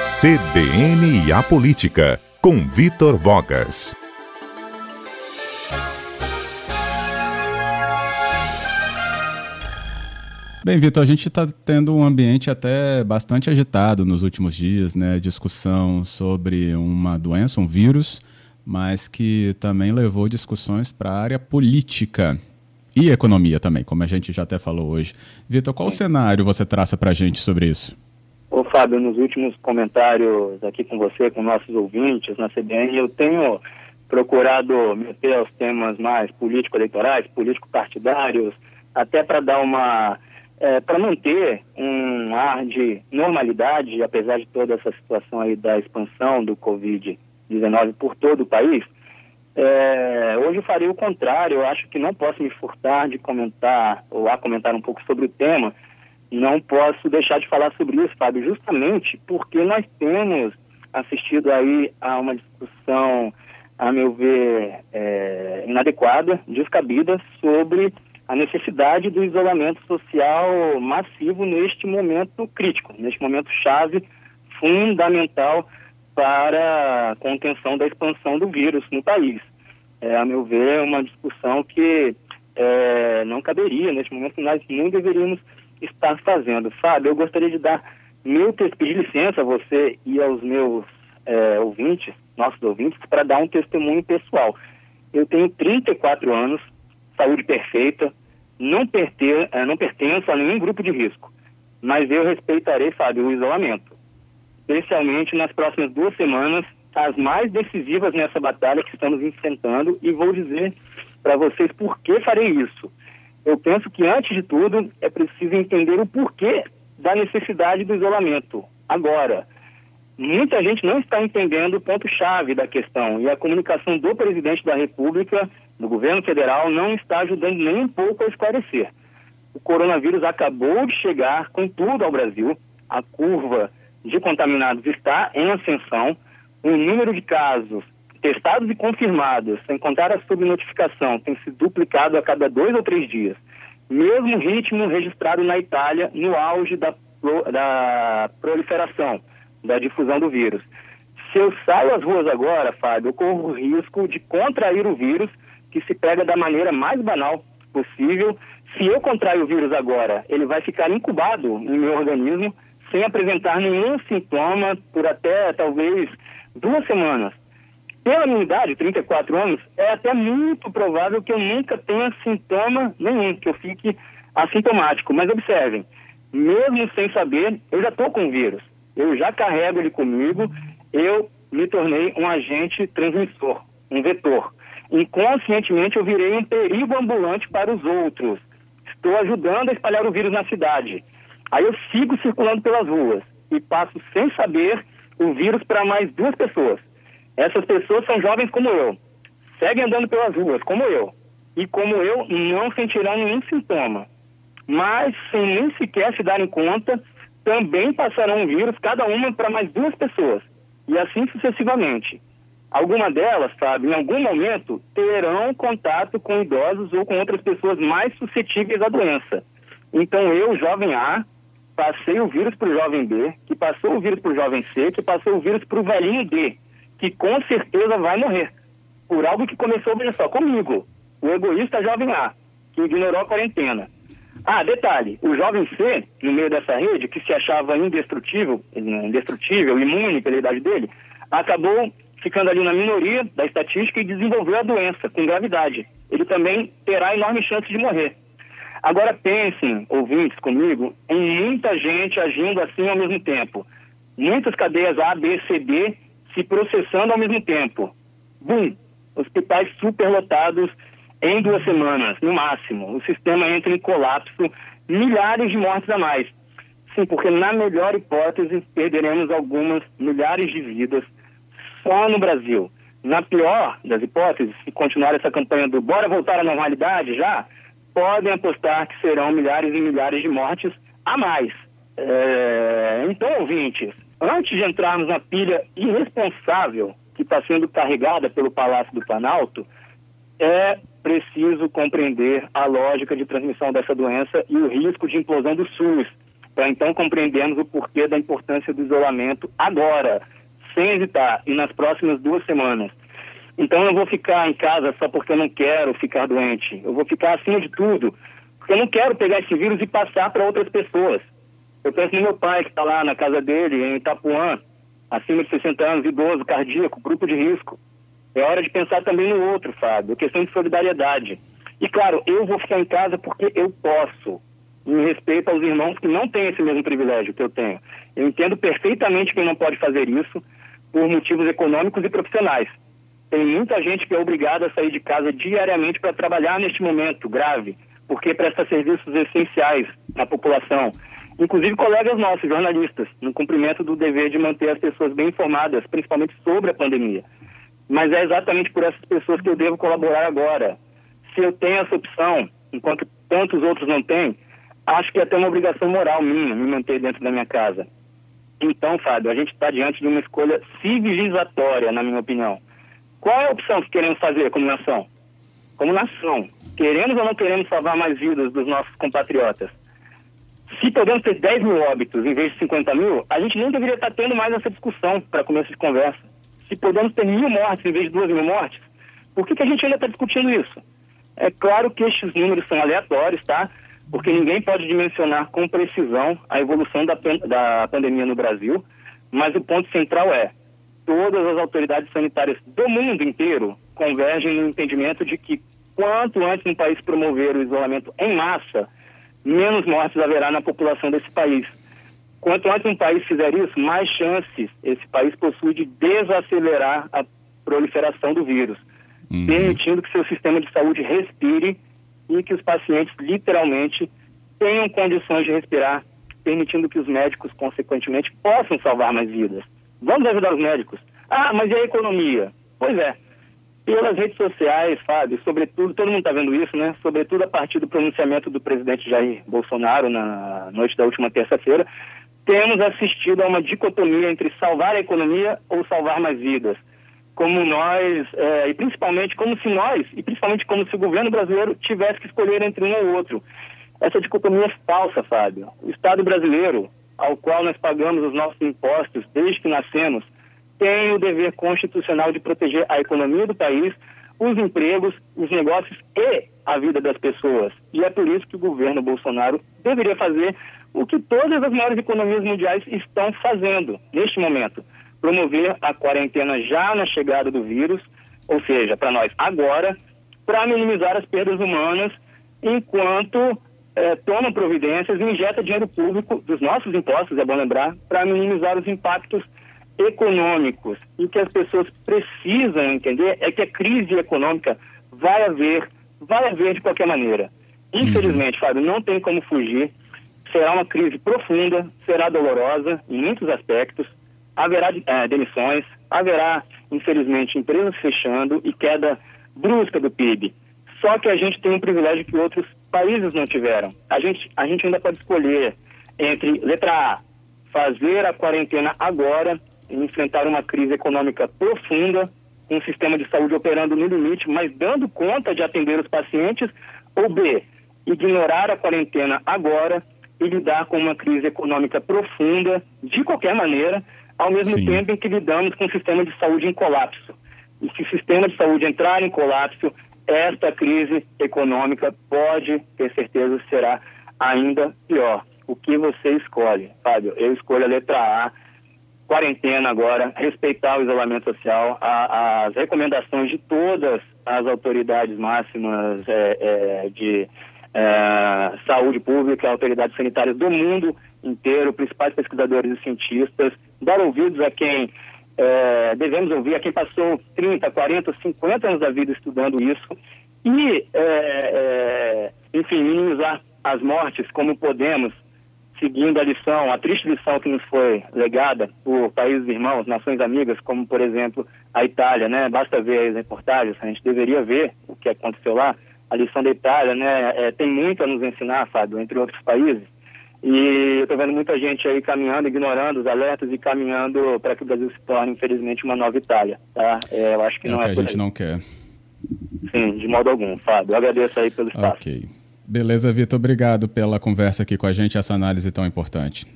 CBN e a Política, com Vitor Vogas. Bem, Vitor, a gente está tendo um ambiente até bastante agitado nos últimos dias, né? Discussão sobre uma doença, um vírus, mas que também levou discussões para a área política e economia também, como a gente já até falou hoje. Vitor, qual cenário você traça para a gente sobre isso? Fábio, nos últimos comentários aqui com você, com nossos ouvintes na CBN, eu tenho procurado meter aos temas mais político-eleitorais, político-partidários, até para dar uma é, para manter um ar de normalidade, apesar de toda essa situação aí da expansão do Covid-19 por todo o país, é, hoje eu farei o contrário. Eu acho que não posso me furtar de comentar ou a comentar um pouco sobre o tema. Não posso deixar de falar sobre isso, Fábio, justamente porque nós temos assistido aí a uma discussão, a meu ver, é, inadequada, descabida, sobre a necessidade do isolamento social massivo neste momento crítico, neste momento chave, fundamental para a contenção da expansão do vírus no país. É, a meu ver, é uma discussão que é, não caberia neste momento, nós nem deveríamos estar fazendo. Fábio, eu gostaria de dar meu pedir licença a você e aos meus é, ouvintes, nossos ouvintes, para dar um testemunho pessoal. Eu tenho 34 anos, saúde perfeita, não, perter, eh, não pertenço a nenhum grupo de risco, mas eu respeitarei, Fábio, o isolamento. Especialmente nas próximas duas semanas, as mais decisivas nessa batalha que estamos enfrentando, e vou dizer para vocês por que farei isso. Eu penso que, antes de tudo, é preciso entender o porquê da necessidade do isolamento. Agora, muita gente não está entendendo o ponto-chave da questão e a comunicação do presidente da República, do governo federal, não está ajudando nem um pouco a esclarecer. O coronavírus acabou de chegar com tudo ao Brasil, a curva de contaminados está em ascensão, o número de casos testados e confirmados, sem contar a subnotificação, tem se duplicado a cada dois ou três dias. Mesmo ritmo registrado na Itália no auge da, da proliferação da difusão do vírus. Se eu saio às ruas agora, Fábio, eu corro o risco de contrair o vírus, que se pega da maneira mais banal possível. Se eu contrair o vírus agora, ele vai ficar incubado no meu organismo, sem apresentar nenhum sintoma por até talvez duas semanas. Pela minha idade, 34 anos, é até muito provável que eu nunca tenha sintoma nenhum, que eu fique assintomático. Mas observem, mesmo sem saber, eu já estou com o vírus eu já carrego ele comigo, eu me tornei um agente transmissor, um vetor. Inconscientemente eu virei um perigo ambulante para os outros. Estou ajudando a espalhar o vírus na cidade. Aí eu sigo circulando pelas ruas e passo sem saber o vírus para mais duas pessoas. Essas pessoas são jovens como eu, seguem andando pelas ruas como eu, e como eu não sentirão nenhum sintoma, mas sem nem sequer se darem conta também passarão o vírus, cada uma para mais duas pessoas, e assim sucessivamente. Alguma delas, sabe, em algum momento terão contato com idosos ou com outras pessoas mais suscetíveis à doença. Então eu, jovem A, passei o vírus para o jovem B, que passou o vírus para o jovem C, que passou o vírus para o velhinho D, que com certeza vai morrer. Por algo que começou, veja só, comigo, o egoísta jovem A, que ignorou a quarentena. Ah, detalhe, o jovem C, no meio dessa rede, que se achava indestrutível, indestrutível, imune pela idade dele, acabou ficando ali na minoria da estatística e desenvolveu a doença com gravidade. Ele também terá enorme chance de morrer. Agora pensem, ouvintes comigo, em muita gente agindo assim ao mesmo tempo. Muitas cadeias A, B, C, D se processando ao mesmo tempo. Bum! Hospitais superlotados em duas semanas, no máximo. O sistema entra em colapso, milhares de mortes a mais. Sim, porque na melhor hipótese perderemos algumas milhares de vidas só no Brasil. Na pior das hipóteses, se continuar essa campanha do bora voltar à normalidade já, podem apostar que serão milhares e milhares de mortes a mais. É... Então, ouvintes, antes de entrarmos na pilha irresponsável que está sendo carregada pelo Palácio do Planalto, é preciso compreender a lógica de transmissão dessa doença e o risco de implosão do SUS. para então compreendermos o porquê da importância do isolamento agora, sem hesitar, e nas próximas duas semanas. Então eu não vou ficar em casa só porque eu não quero ficar doente. Eu vou ficar acima de tudo, porque eu não quero pegar esse vírus e passar para outras pessoas. Eu penso no meu pai, que está lá na casa dele, em Itapuã, acima de 60 anos, idoso, cardíaco, grupo de risco. É hora de pensar também no outro, Fábio, questão de solidariedade. E claro, eu vou ficar em casa porque eu posso, em respeito aos irmãos que não têm esse mesmo privilégio que eu tenho. Eu entendo perfeitamente quem não pode fazer isso por motivos econômicos e profissionais. Tem muita gente que é obrigada a sair de casa diariamente para trabalhar neste momento grave, porque presta serviços essenciais à população. Inclusive colegas nossos, jornalistas, no cumprimento do dever de manter as pessoas bem informadas, principalmente sobre a pandemia. Mas é exatamente por essas pessoas que eu devo colaborar agora. Se eu tenho essa opção, enquanto tantos outros não têm, acho que é até uma obrigação moral minha me manter dentro da minha casa. Então, Fábio, a gente está diante de uma escolha civilizatória, na minha opinião. Qual é a opção que queremos fazer como nação? Como nação, queremos ou não queremos salvar mais vidas dos nossos compatriotas? Se podemos ter 10 mil óbitos em vez de 50 mil, a gente nem deveria estar tendo mais essa discussão para começo de conversa. Se podemos ter mil mortes em vez de duas mil mortes, por que, que a gente ainda está discutindo isso? É claro que estes números são aleatórios, tá? Porque ninguém pode dimensionar com precisão a evolução da, da pandemia no Brasil, mas o ponto central é todas as autoridades sanitárias do mundo inteiro convergem no entendimento de que quanto antes um país promover o isolamento em massa, menos mortes haverá na população desse país. Quanto antes um país fizer isso, mais chances esse país possui de desacelerar a proliferação do vírus, uhum. permitindo que seu sistema de saúde respire e que os pacientes literalmente tenham condições de respirar, permitindo que os médicos, consequentemente, possam salvar mais vidas. Vamos ajudar os médicos. Ah, mas e a economia? Pois é. Pelas redes sociais, Fábio, sobretudo, todo mundo está vendo isso, né? Sobretudo a partir do pronunciamento do presidente Jair Bolsonaro na noite da última terça-feira, temos assistido a uma dicotomia entre salvar a economia ou salvar mais vidas. Como nós, é, e principalmente como se nós, e principalmente como se o governo brasileiro tivesse que escolher entre um ou outro. Essa dicotomia é falsa, Fábio. O Estado brasileiro, ao qual nós pagamos os nossos impostos desde que nascemos, tem o dever constitucional de proteger a economia do país, os empregos, os negócios e a vida das pessoas. E é por isso que o governo Bolsonaro deveria fazer o que todas as maiores economias mundiais estão fazendo neste momento: promover a quarentena já na chegada do vírus, ou seja, para nós agora, para minimizar as perdas humanas, enquanto é, toma providências e injeta dinheiro público dos nossos impostos, é bom lembrar, para minimizar os impactos econômicos. E o que as pessoas precisam entender é que a crise econômica vai haver, vai haver de qualquer maneira. Infelizmente, uhum. Fábio, não tem como fugir. Será uma crise profunda, será dolorosa em muitos aspectos. Haverá é, demissões, haverá, infelizmente, empresas fechando e queda brusca do PIB. Só que a gente tem um privilégio que outros países não tiveram. A gente, a gente ainda pode escolher entre, letra A, fazer a quarentena agora enfrentar uma crise econômica profunda, um sistema de saúde operando no limite, mas dando conta de atender os pacientes, ou B, ignorar a quarentena agora e lidar com uma crise econômica profunda, de qualquer maneira, ao mesmo Sim. tempo em que lidamos com o sistema de saúde em colapso. E se o sistema de saúde entrar em colapso, esta crise econômica pode ter certeza será ainda pior. O que você escolhe, Fábio? Eu escolho a letra A quarentena agora, respeitar o isolamento social, a, as recomendações de todas as autoridades máximas é, é, de é, saúde pública, autoridades sanitárias do mundo inteiro, principais pesquisadores e cientistas, dar ouvidos a quem é, devemos ouvir, a quem passou 30, 40, 50 anos da vida estudando isso e, é, é, enfim, minimizar as mortes como podemos seguindo a lição, a triste lição que nos foi legada por países irmãos, nações amigas, como por exemplo a Itália, né? Basta ver as reportagens, a gente deveria ver o que aconteceu lá. A lição da Itália, né? É, tem muito a nos ensinar, Fábio, entre outros países. E eu estou vendo muita gente aí caminhando, ignorando os alertas e caminhando para que o Brasil se torne, infelizmente, uma nova Itália, tá? É, eu acho que é não é que a gente não quer. Sim, de modo algum, Fábio. Eu agradeço aí pelo espaço. Ok. Beleza, Vitor. Obrigado pela conversa aqui com a gente, essa análise tão importante.